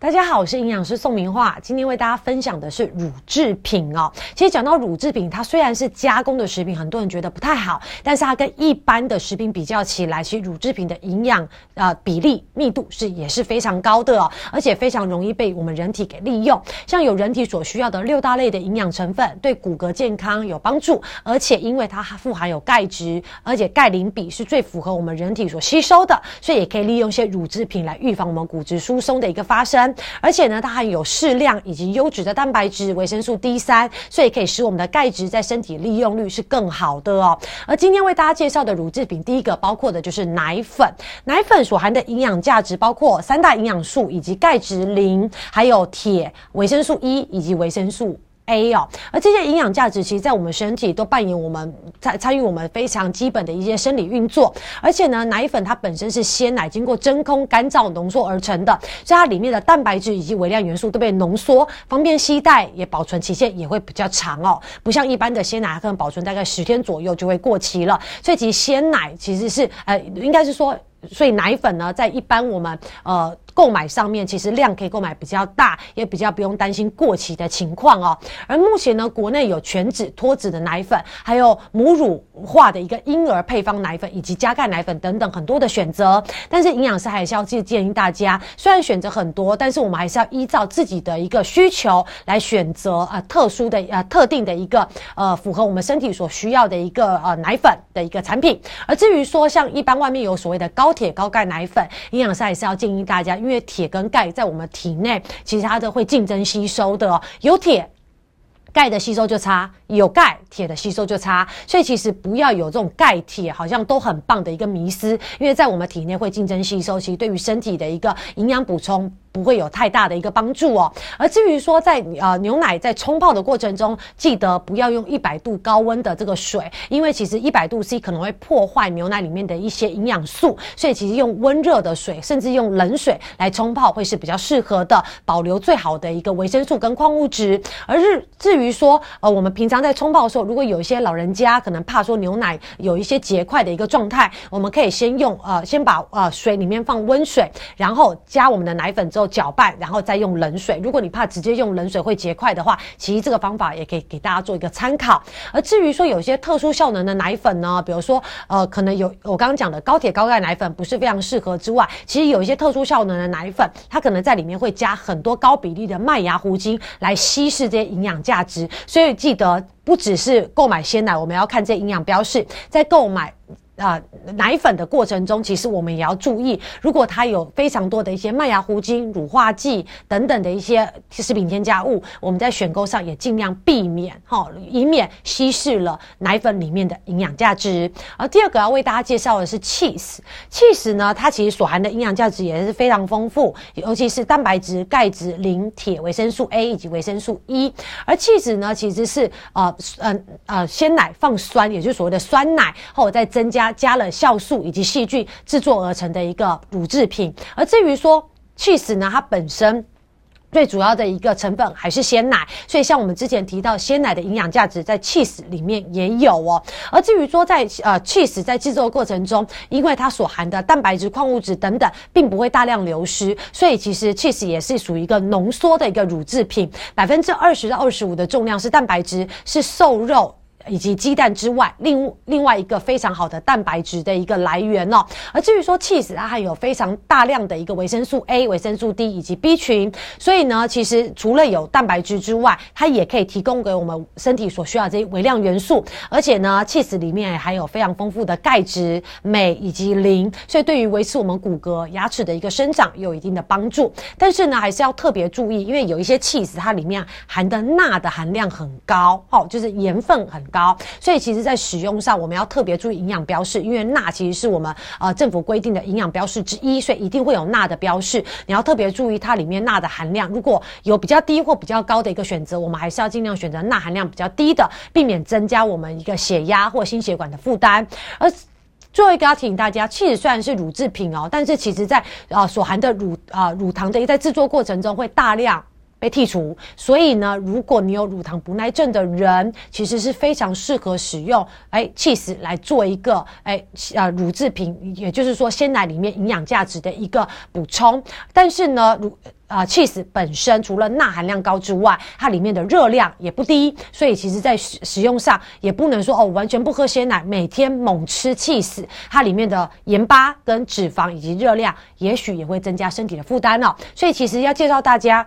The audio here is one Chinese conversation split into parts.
大家好，我是营养师宋明化，今天为大家分享的是乳制品哦。其实讲到乳制品，它虽然是加工的食品，很多人觉得不太好，但是它跟一般的食品比较起来，其实乳制品的营养呃比例密度是也是非常高的哦，而且非常容易被我们人体给利用。像有人体所需要的六大类的营养成分，对骨骼健康有帮助，而且因为它富含有钙质，而且钙磷比是最符合我们人体所吸收的，所以也可以利用一些乳制品来预防我们骨质疏松的一个发生。而且呢，它含有适量以及优质的蛋白质、维生素 D 三，所以可以使我们的钙质在身体利用率是更好的哦。而今天为大家介绍的乳制品，第一个包括的就是奶粉。奶粉所含的营养价值包括三大营养素以及钙质、磷，还有铁、维生素 E 以及维生素。A 哦，而这些营养价值，其实在我们身体都扮演我们参参与我们非常基本的一些生理运作。而且呢，奶粉它本身是鲜奶经过真空干燥浓缩而成的，所以它里面的蛋白质以及微量元素都被浓缩，方便携带，也保存期限也会比较长哦。不像一般的鲜奶，可能保存大概十天左右就会过期了。所以其实鲜奶其实是呃，应该是说，所以奶粉呢，在一般我们呃。购买上面其实量可以购买比较大，也比较不用担心过期的情况哦。而目前呢，国内有全脂、脱脂的奶粉，还有母乳化的一个婴儿配方奶粉，以及加钙奶粉等等很多的选择。但是营养师还是要去建议大家，虽然选择很多，但是我们还是要依照自己的一个需求来选择啊，特殊的啊特定的一个呃符合我们身体所需要的一个呃奶粉的一个产品。而至于说像一般外面有所谓的高铁高钙奶粉，营养师还是要建议大家。因因为铁跟钙在我们体内，其实它都会竞争吸收的。有铁，钙的吸收就差；有钙，铁的吸收就差。所以其实不要有这种钙铁好像都很棒的一个迷思，因为在我们体内会竞争吸收，其实对于身体的一个营养补充。不会有太大的一个帮助哦。而至于说在呃牛奶在冲泡的过程中，记得不要用一百度高温的这个水，因为其实一百度 C 可能会破坏牛奶里面的一些营养素，所以其实用温热的水，甚至用冷水来冲泡会是比较适合的，保留最好的一个维生素跟矿物质。而日至于说呃我们平常在冲泡的时候，如果有一些老人家可能怕说牛奶有一些结块的一个状态，我们可以先用呃先把呃水里面放温水，然后加我们的奶粉之后。搅拌，然后再用冷水。如果你怕直接用冷水会结块的话，其实这个方法也可以给大家做一个参考。而至于说有些特殊效能的奶粉呢，比如说呃，可能有我刚刚讲的高铁高钙奶粉不是非常适合之外，其实有一些特殊效能的奶粉，它可能在里面会加很多高比例的麦芽糊精来稀释这些营养价值。所以记得不只是购买鲜奶，我们要看这营养标示，在购买。啊，奶粉的过程中，其实我们也要注意，如果它有非常多的一些麦芽糊精、乳化剂等等的一些食品添加物，我们在选购上也尽量避免哈，以免稀释了奶粉里面的营养价值。而第二个要为大家介绍的是 cheese，cheese 呢，它其实所含的营养价值也是非常丰富，尤其是蛋白质、钙质、磷、铁、维生素 A 以及维生素 E。而 cheese 呢，其实是呃嗯呃鲜奶放酸，也就是所谓的酸奶，后再增加加。了酵素以及细菌制作而成的一个乳制品，而至于说 cheese 呢，它本身最主要的一个成分还是鲜奶，所以像我们之前提到鲜奶的营养价值在 cheese 里面也有哦。而至于说在呃 cheese 在制作过程中，因为它所含的蛋白质、矿物质等等，并不会大量流失，所以其实 cheese 也是属于一个浓缩的一个乳制品，百分之二十到二十五的重量是蛋白质，是瘦肉。以及鸡蛋之外，另另外一个非常好的蛋白质的一个来源哦。而至于说 cheese，它还有非常大量的一个维生素 A、维生素 D 以及 B 群，所以呢，其实除了有蛋白质之外，它也可以提供给我们身体所需要这些微量元素。而且呢，cheese 里面还有非常丰富的钙质、镁以及磷，所以对于维持我们骨骼、牙齿的一个生长有一定的帮助。但是呢，还是要特别注意，因为有一些 cheese 它里面含的钠的含量很高，哦，就是盐分很。高，所以其实，在使用上，我们要特别注意营养标示，因为钠其实是我们呃政府规定的营养标示之一，所以一定会有钠的标示。你要特别注意它里面钠的含量，如果有比较低或比较高的一个选择，我们还是要尽量选择钠含量比较低的，避免增加我们一个血压或心血管的负担。而最后一个要提醒大家，其实虽然是乳制品哦，但是其实在呃所含的乳啊乳糖的一在制作过程中会大量。被剔除。所以呢，如果你有乳糖不耐症的人，其实是非常适合使用哎 cheese 来做一个哎呃乳制品，也就是说鲜奶里面营养价值的一个补充。但是呢，乳啊，cheese 本身除了钠含量高之外，它里面的热量也不低，所以其实在使使用上也不能说哦，完全不喝鲜奶，每天猛吃 cheese，它里面的盐巴跟脂肪以及热量，也许也会增加身体的负担哦。所以其实要介绍大家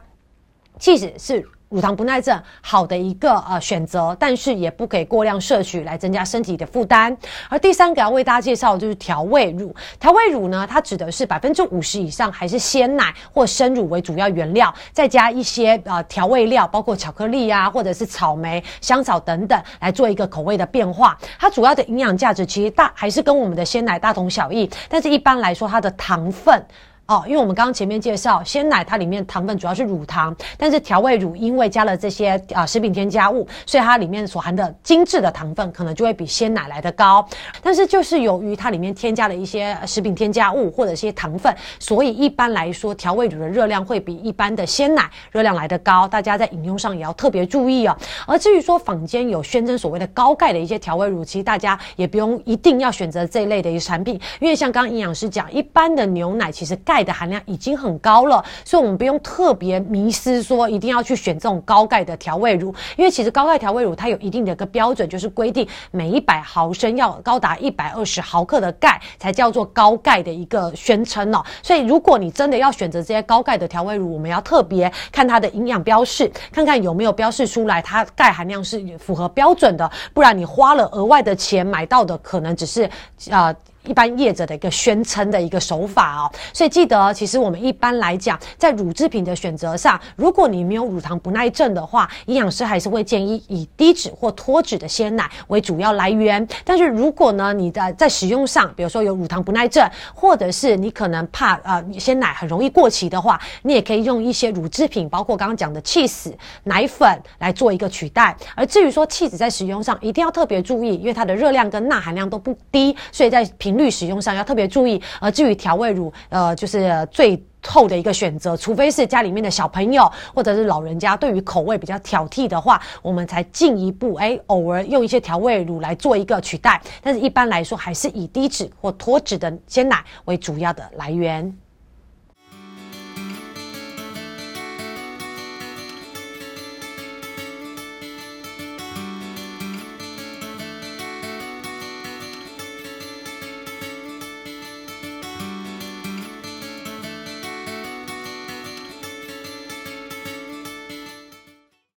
即使是。乳糖不耐症好的一个呃选择，但是也不可以过量摄取来增加身体的负担。而第三个要为大家介绍的就是调味乳。调味乳呢，它指的是百分之五十以上还是鲜奶或生乳为主要原料，再加一些呃调味料，包括巧克力啊，或者是草莓、香草等等，来做一个口味的变化。它主要的营养价值其实大还是跟我们的鲜奶大同小异，但是一般来说它的糖分。哦，因为我们刚刚前面介绍鲜奶，它里面糖分主要是乳糖，但是调味乳因为加了这些啊食品添加物，所以它里面所含的精致的糖分可能就会比鲜奶来的高。但是就是由于它里面添加了一些食品添加物或者一些糖分，所以一般来说调味乳的热量会比一般的鲜奶热量来的高。大家在饮用上也要特别注意哦。而至于说坊间有宣称所谓的高钙的一些调味乳，其实大家也不用一定要选择这一类的一个产品，因为像刚刚营养师讲，一般的牛奶其实钙。钙的含量已经很高了，所以我们不用特别迷失说一定要去选这种高钙的调味乳，因为其实高钙调味乳它有一定的一个标准，就是规定每一百毫升要高达一百二十毫克的钙才叫做高钙的一个宣称哦。所以如果你真的要选择这些高钙的调味乳，我们要特别看它的营养标示，看看有没有标示出来它钙含量是符合标准的，不然你花了额外的钱买到的可能只是啊。一般业者的一个宣称的一个手法哦，所以记得，其实我们一般来讲，在乳制品的选择上，如果你没有乳糖不耐症的话，营养师还是会建议以低脂或脱脂的鲜奶为主要来源。但是如果呢，你的在使用上，比如说有乳糖不耐症，或者是你可能怕呃鲜奶很容易过期的话，你也可以用一些乳制品，包括刚刚讲的 cheese 奶粉来做一个取代。而至于说 cheese 在使用上，一定要特别注意，因为它的热量跟钠含量都不低，所以在平率使用上要特别注意，呃至于调味乳，呃，就是最后的一个选择，除非是家里面的小朋友或者是老人家对于口味比较挑剔的话，我们才进一步哎，偶尔用一些调味乳来做一个取代。但是一般来说，还是以低脂或脱脂的鲜奶为主要的来源。